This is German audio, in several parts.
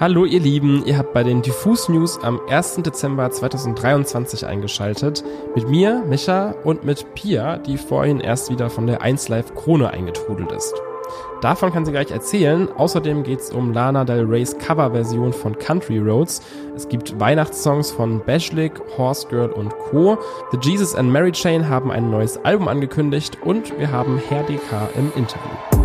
Hallo ihr Lieben, ihr habt bei den Diffus News am 1. Dezember 2023 eingeschaltet. Mit mir, Micha und mit Pia, die vorhin erst wieder von der 1 Live Krone eingetrudelt ist. Davon kann sie gleich erzählen. Außerdem geht es um Lana Del Reys Coverversion von Country Roads. Es gibt Weihnachtssongs von Bashlik, Horse Girl und Co. The Jesus and Mary Chain haben ein neues Album angekündigt und wir haben Herr DK im Interview.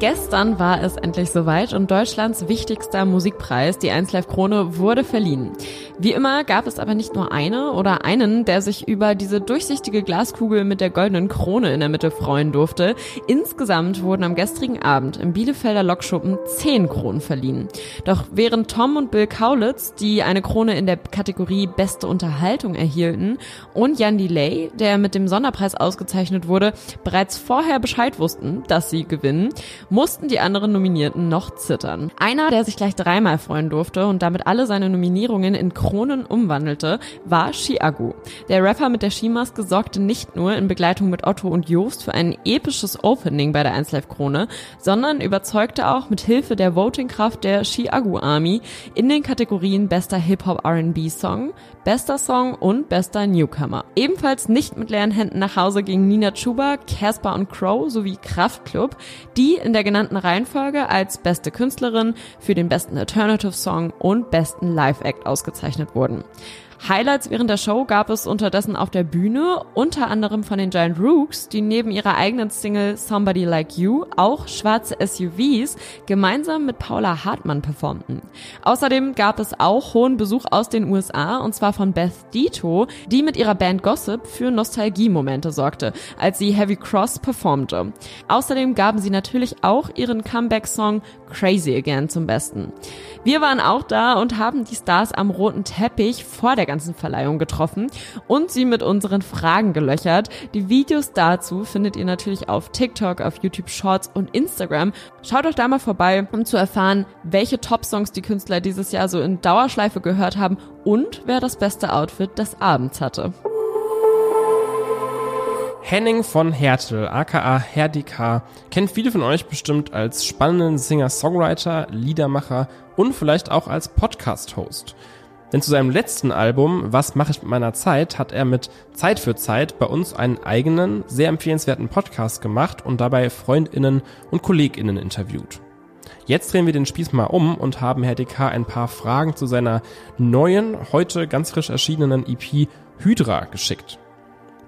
Gestern war es endlich soweit und Deutschlands wichtigster Musikpreis, die 1 Live Krone, wurde verliehen. Wie immer gab es aber nicht nur eine oder einen, der sich über diese durchsichtige Glaskugel mit der goldenen Krone in der Mitte freuen durfte. Insgesamt wurden am gestrigen Abend im Bielefelder Lokschuppen zehn Kronen verliehen. Doch während Tom und Bill Kaulitz, die eine Krone in der Kategorie Beste Unterhaltung erhielten, und Jan Delay, der mit dem Sonderpreis ausgezeichnet wurde, bereits vorher Bescheid wussten, dass sie gewinnen, mussten die anderen Nominierten noch zittern. Einer, der sich gleich dreimal freuen durfte und damit alle seine Nominierungen in Kronen umwandelte, war Chiago. Der Rapper mit der Skimaske sorgte nicht nur in Begleitung mit Otto und Joost für ein episches Opening bei der 1 Live Krone, sondern überzeugte auch mit Hilfe der Votingkraft der Chiago Army in den Kategorien bester Hip-Hop R&B Song, bester Song und bester Newcomer. Ebenfalls nicht mit leeren Händen nach Hause gingen Nina Chuba, Casper und Crow sowie Kraftklub, die in der genannten Reihenfolge als beste Künstlerin für den besten Alternative Song und besten Live Act ausgezeichnet wurden. Highlights während der Show gab es unterdessen auf der Bühne, unter anderem von den Giant Rooks, die neben ihrer eigenen Single Somebody Like You auch schwarze SUVs gemeinsam mit Paula Hartmann performten. Außerdem gab es auch hohen Besuch aus den USA und zwar von Beth Dito, die mit ihrer Band Gossip für Nostalgie-Momente sorgte, als sie Heavy Cross performte. Außerdem gaben sie natürlich auch ihren Comeback-Song Crazy Again zum Besten. Wir waren auch da und haben die Stars am roten Teppich vor der ganzen Verleihung getroffen und sie mit unseren Fragen gelöchert. Die Videos dazu findet ihr natürlich auf TikTok, auf YouTube Shorts und Instagram. Schaut doch da mal vorbei, um zu erfahren, welche Top-Songs die Künstler dieses Jahr so in Dauerschleife gehört haben und wer das beste Outfit des Abends hatte. Henning von Hertel, aka Herdika, kennt viele von euch bestimmt als spannenden Singer-Songwriter, Liedermacher und vielleicht auch als Podcast-Host. Denn zu seinem letzten Album, Was mache ich mit meiner Zeit, hat er mit Zeit für Zeit bei uns einen eigenen, sehr empfehlenswerten Podcast gemacht und dabei Freundinnen und Kolleginnen interviewt. Jetzt drehen wir den Spieß mal um und haben Herr DK ein paar Fragen zu seiner neuen, heute ganz frisch erschienenen EP Hydra geschickt.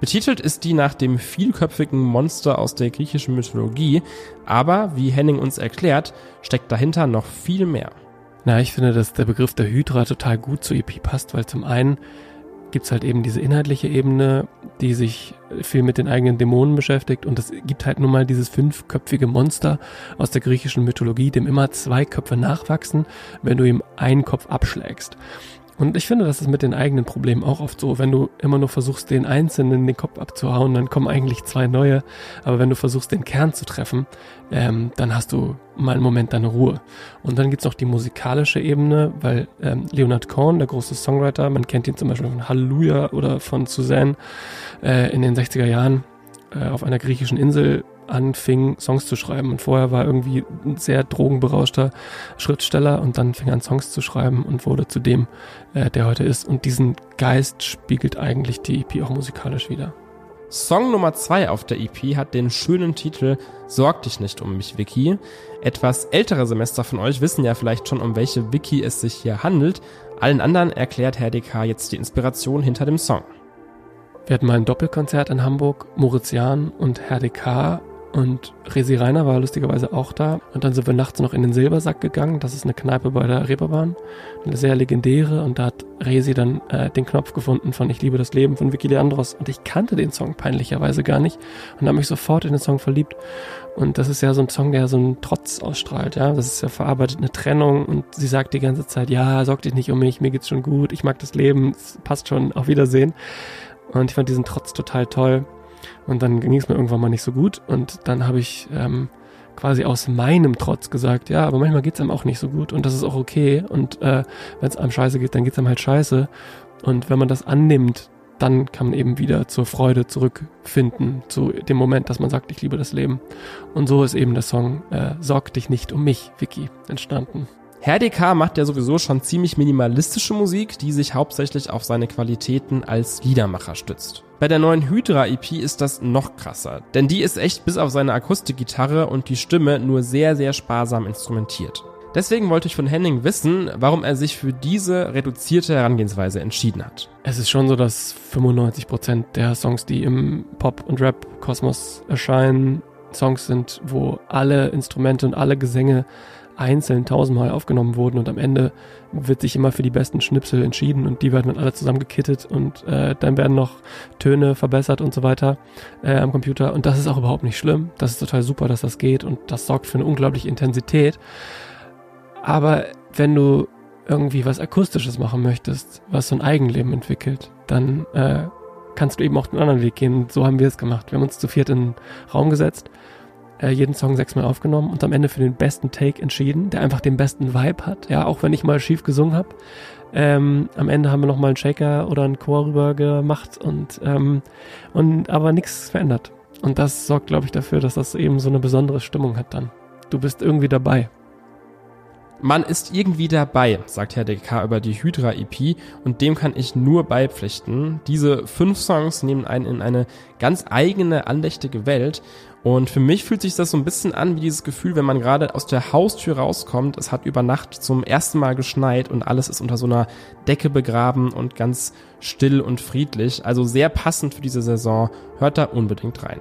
Betitelt ist die nach dem vielköpfigen Monster aus der griechischen Mythologie, aber wie Henning uns erklärt, steckt dahinter noch viel mehr. Na, ich finde, dass der Begriff der Hydra total gut zu EP passt, weil zum einen gibt's halt eben diese inhaltliche Ebene, die sich viel mit den eigenen Dämonen beschäftigt und es gibt halt nun mal dieses fünfköpfige Monster aus der griechischen Mythologie, dem immer zwei Köpfe nachwachsen, wenn du ihm einen Kopf abschlägst. Und ich finde, das ist mit den eigenen Problemen auch oft so. Wenn du immer nur versuchst, den Einzelnen den Kopf abzuhauen, dann kommen eigentlich zwei neue. Aber wenn du versuchst, den Kern zu treffen, ähm, dann hast du mal einen Moment deine Ruhe. Und dann gibt's noch die musikalische Ebene, weil ähm, Leonard Cohen, der große Songwriter, man kennt ihn zum Beispiel von Halleluja oder von Suzanne äh, in den 60er Jahren äh, auf einer griechischen Insel anfing, Songs zu schreiben. Und vorher war irgendwie ein sehr drogenberauschter Schriftsteller und dann fing er an, Songs zu schreiben und wurde zu dem, äh, der heute ist. Und diesen Geist spiegelt eigentlich die EP auch musikalisch wieder. Song Nummer zwei auf der EP hat den schönen Titel Sorg dich nicht um mich, Vicky. Etwas ältere Semester von euch wissen ja vielleicht schon, um welche Vicky es sich hier handelt. Allen anderen erklärt Herr DK jetzt die Inspiration hinter dem Song. Wir hatten mal ein Doppelkonzert in Hamburg, Moritz Jahn und Herr DK und Resi Reiner war lustigerweise auch da. Und dann sind wir nachts noch in den Silbersack gegangen. Das ist eine Kneipe bei der Reeperbahn. Eine sehr legendäre. Und da hat Resi dann äh, den Knopf gefunden von Ich liebe das Leben von Vicky Leandros. Und ich kannte den Song peinlicherweise gar nicht. Und habe mich sofort in den Song verliebt. Und das ist ja so ein Song, der so einen Trotz ausstrahlt. Ja, Das ist ja verarbeitet eine Trennung. Und sie sagt die ganze Zeit, ja, sorg dich nicht um mich, mir geht's schon gut. Ich mag das Leben. Es passt schon. Auf Wiedersehen. Und ich fand diesen Trotz total toll. Und dann ging es mir irgendwann mal nicht so gut. Und dann habe ich ähm, quasi aus meinem Trotz gesagt, ja, aber manchmal geht's einem auch nicht so gut und das ist auch okay. Und äh, wenn es einem scheiße geht, dann geht's einem halt scheiße. Und wenn man das annimmt, dann kann man eben wieder zur Freude zurückfinden, zu dem Moment, dass man sagt, ich liebe das Leben. Und so ist eben der Song äh, Sorg dich nicht um mich, Vicky, entstanden. Herr DK macht ja sowieso schon ziemlich minimalistische Musik, die sich hauptsächlich auf seine Qualitäten als Liedermacher stützt. Bei der neuen Hydra EP ist das noch krasser, denn die ist echt bis auf seine Akustikgitarre und die Stimme nur sehr, sehr sparsam instrumentiert. Deswegen wollte ich von Henning wissen, warum er sich für diese reduzierte Herangehensweise entschieden hat. Es ist schon so, dass 95 Prozent der Songs, die im Pop- und Rap-Kosmos erscheinen, Songs sind, wo alle Instrumente und alle Gesänge einzeln tausendmal aufgenommen wurden und am Ende wird sich immer für die besten Schnipsel entschieden und die werden dann alle zusammen gekittet und äh, dann werden noch Töne verbessert und so weiter äh, am Computer und das ist auch überhaupt nicht schlimm. Das ist total super, dass das geht und das sorgt für eine unglaubliche Intensität. Aber wenn du irgendwie was Akustisches machen möchtest, was so ein Eigenleben entwickelt, dann äh, kannst du eben auch den anderen Weg gehen. So haben wir es gemacht. Wir haben uns zu viert in den Raum gesetzt, äh, jeden Song sechsmal aufgenommen und am Ende für den besten Take entschieden, der einfach den besten Vibe hat. Ja, auch wenn ich mal schief gesungen habe. Ähm, am Ende haben wir nochmal einen Shaker oder einen Chor rüber gemacht und, ähm, und aber nichts verändert. Und das sorgt, glaube ich, dafür, dass das eben so eine besondere Stimmung hat dann. Du bist irgendwie dabei. Man ist irgendwie dabei, sagt Herr DK über die Hydra EP und dem kann ich nur beipflichten. Diese fünf Songs nehmen einen in eine ganz eigene, andächtige Welt und für mich fühlt sich das so ein bisschen an wie dieses Gefühl, wenn man gerade aus der Haustür rauskommt, es hat über Nacht zum ersten Mal geschneit und alles ist unter so einer Decke begraben und ganz still und friedlich. Also sehr passend für diese Saison. Hört da unbedingt rein.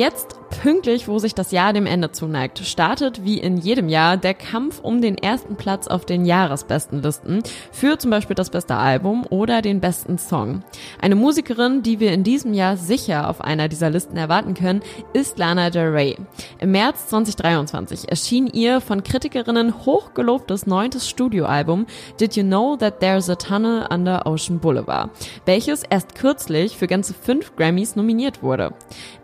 Jetzt pünktlich, wo sich das Jahr dem Ende zuneigt, startet wie in jedem Jahr der Kampf um den ersten Platz auf den Jahresbestenlisten für zum Beispiel das beste Album oder den besten Song. Eine Musikerin, die wir in diesem Jahr sicher auf einer dieser Listen erwarten können, ist Lana Del Rey. Im März 2023 erschien ihr von Kritikerinnen hochgelobtes neuntes Studioalbum Did You Know That There's a Tunnel Under Ocean Boulevard, welches erst kürzlich für ganze fünf Grammys nominiert wurde.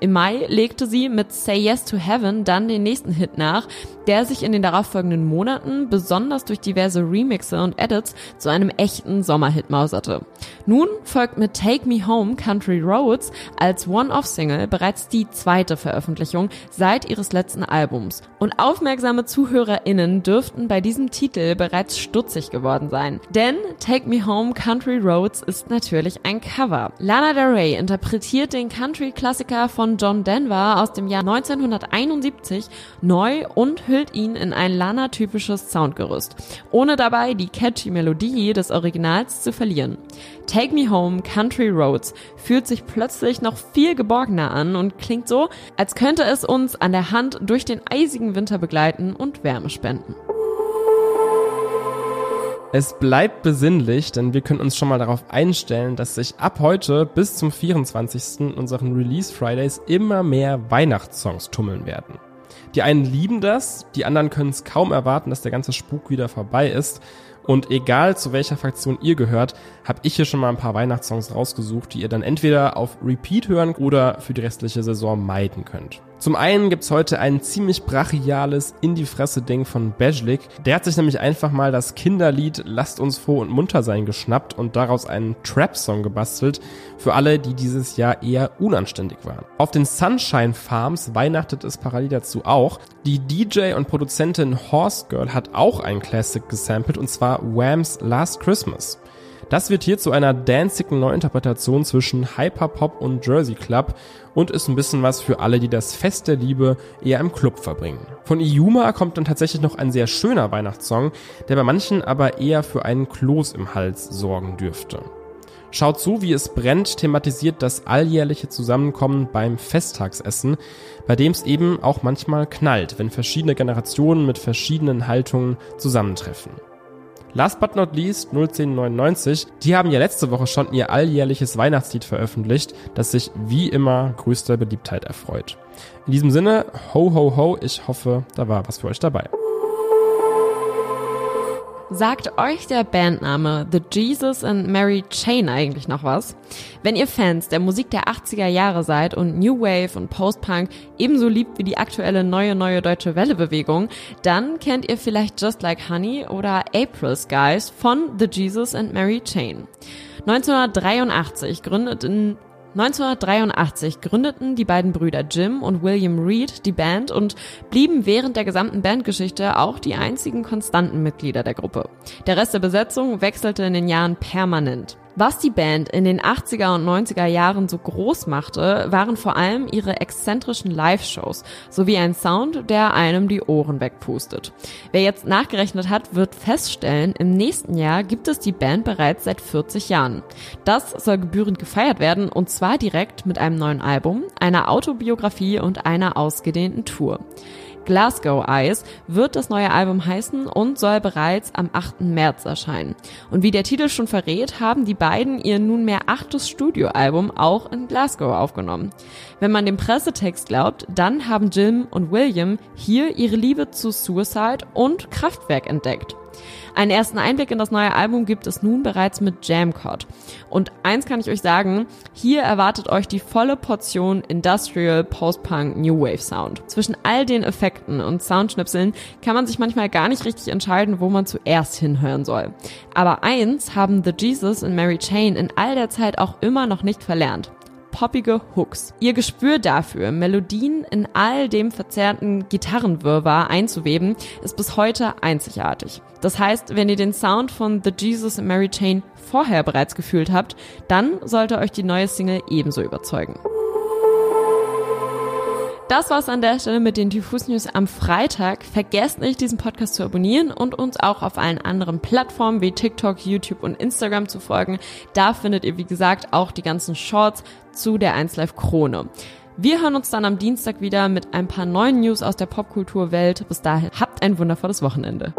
Im Mai legte sie mit Say Yes to Heaven dann den nächsten Hit nach, der sich in den darauffolgenden Monaten besonders durch diverse Remixe und Edits zu einem echten Sommerhit mauserte. Nun folgt mit Take Me Home Country Roads als One-Off-Single bereits die zweite Veröffentlichung seit ihres letzten Albums. Und aufmerksame ZuhörerInnen dürften bei diesem Titel bereits stutzig geworden sein. Denn Take Me Home Country Roads ist natürlich ein Cover. Lana Del Rey interpretiert den Country-Klassiker von John Denver aus dem Jahr 1971 neu und hüllt ihn in ein Lana-typisches Soundgerüst, ohne dabei die catchy Melodie des Originals zu verlieren. Take Me Home Country Roads fühlt sich plötzlich noch viel geborgener an und klingt so, als könnte es uns an der Hand durch den eisigen Winter begleiten und Wärme spenden. Es bleibt besinnlich, denn wir können uns schon mal darauf einstellen, dass sich ab heute bis zum 24. unseren Release Fridays immer mehr Weihnachtssongs tummeln werden. Die einen lieben das, die anderen können es kaum erwarten, dass der ganze Spuk wieder vorbei ist. Und egal zu welcher Fraktion ihr gehört, habe ich hier schon mal ein paar Weihnachtssongs rausgesucht, die ihr dann entweder auf Repeat hören oder für die restliche Saison meiden könnt. Zum einen gibt's heute ein ziemlich brachiales In-die-Fresse-Ding von Bejlik. Der hat sich nämlich einfach mal das Kinderlied Lasst uns froh und munter sein geschnappt und daraus einen Trap-Song gebastelt für alle, die dieses Jahr eher unanständig waren. Auf den Sunshine Farms weihnachtet es parallel dazu auch. Die DJ und Produzentin Horse Girl hat auch einen Classic gesampelt und zwar Whams Last Christmas. Das wird hier zu einer danzigen Neuinterpretation zwischen Hyperpop und Jersey Club und ist ein bisschen was für alle, die das Fest der Liebe eher im Club verbringen. Von Iuma kommt dann tatsächlich noch ein sehr schöner Weihnachtssong, der bei manchen aber eher für einen Kloß im Hals sorgen dürfte. Schaut zu, wie es brennt, thematisiert das alljährliche Zusammenkommen beim Festtagsessen, bei dem es eben auch manchmal knallt, wenn verschiedene Generationen mit verschiedenen Haltungen zusammentreffen. Last but not least 01099, die haben ja letzte Woche schon ihr alljährliches Weihnachtslied veröffentlicht, das sich wie immer größter Beliebtheit erfreut. In diesem Sinne, ho ho ho, ich hoffe, da war was für euch dabei. Sagt euch der Bandname The Jesus and Mary Chain eigentlich noch was? Wenn ihr Fans der Musik der 80er Jahre seid und New Wave und Post-Punk ebenso liebt wie die aktuelle neue neue deutsche Welle-Bewegung, dann kennt ihr vielleicht Just Like Honey oder April Skies von The Jesus and Mary Chain. 1983 gründeten 1983 gründeten die beiden Brüder Jim und William Reed die Band und blieben während der gesamten Bandgeschichte auch die einzigen konstanten Mitglieder der Gruppe. Der Rest der Besetzung wechselte in den Jahren permanent. Was die Band in den 80er und 90er Jahren so groß machte, waren vor allem ihre exzentrischen Live-Shows sowie ein Sound, der einem die Ohren wegpustet. Wer jetzt nachgerechnet hat, wird feststellen, im nächsten Jahr gibt es die Band bereits seit 40 Jahren. Das soll gebührend gefeiert werden und zwar direkt mit einem neuen Album, einer Autobiografie und einer ausgedehnten Tour. Glasgow Eyes wird das neue Album heißen und soll bereits am 8. März erscheinen. Und wie der Titel schon verrät, haben die beiden ihr nunmehr achtes Studioalbum auch in Glasgow aufgenommen. Wenn man dem Pressetext glaubt, dann haben Jim und William hier ihre Liebe zu Suicide und Kraftwerk entdeckt. Einen ersten Einblick in das neue Album gibt es nun bereits mit Jamcod. Und eins kann ich euch sagen, hier erwartet euch die volle Portion Industrial, Post-Punk, New Wave Sound. Zwischen all den Effekten und Soundschnipseln kann man sich manchmal gar nicht richtig entscheiden, wo man zuerst hinhören soll. Aber eins haben The Jesus und Mary Chain in all der Zeit auch immer noch nicht verlernt poppige Hooks. Ihr Gespür dafür, Melodien in all dem verzerrten Gitarrenwirrwarr einzuweben, ist bis heute einzigartig. Das heißt, wenn ihr den Sound von The Jesus and Mary Chain vorher bereits gefühlt habt, dann sollte euch die neue Single ebenso überzeugen. Das war's an der Stelle mit den Diffus News am Freitag. Vergesst nicht, diesen Podcast zu abonnieren und uns auch auf allen anderen Plattformen wie TikTok, YouTube und Instagram zu folgen. Da findet ihr, wie gesagt, auch die ganzen Shorts zu der 1Live Krone. Wir hören uns dann am Dienstag wieder mit ein paar neuen News aus der Popkulturwelt. Bis dahin, habt ein wundervolles Wochenende.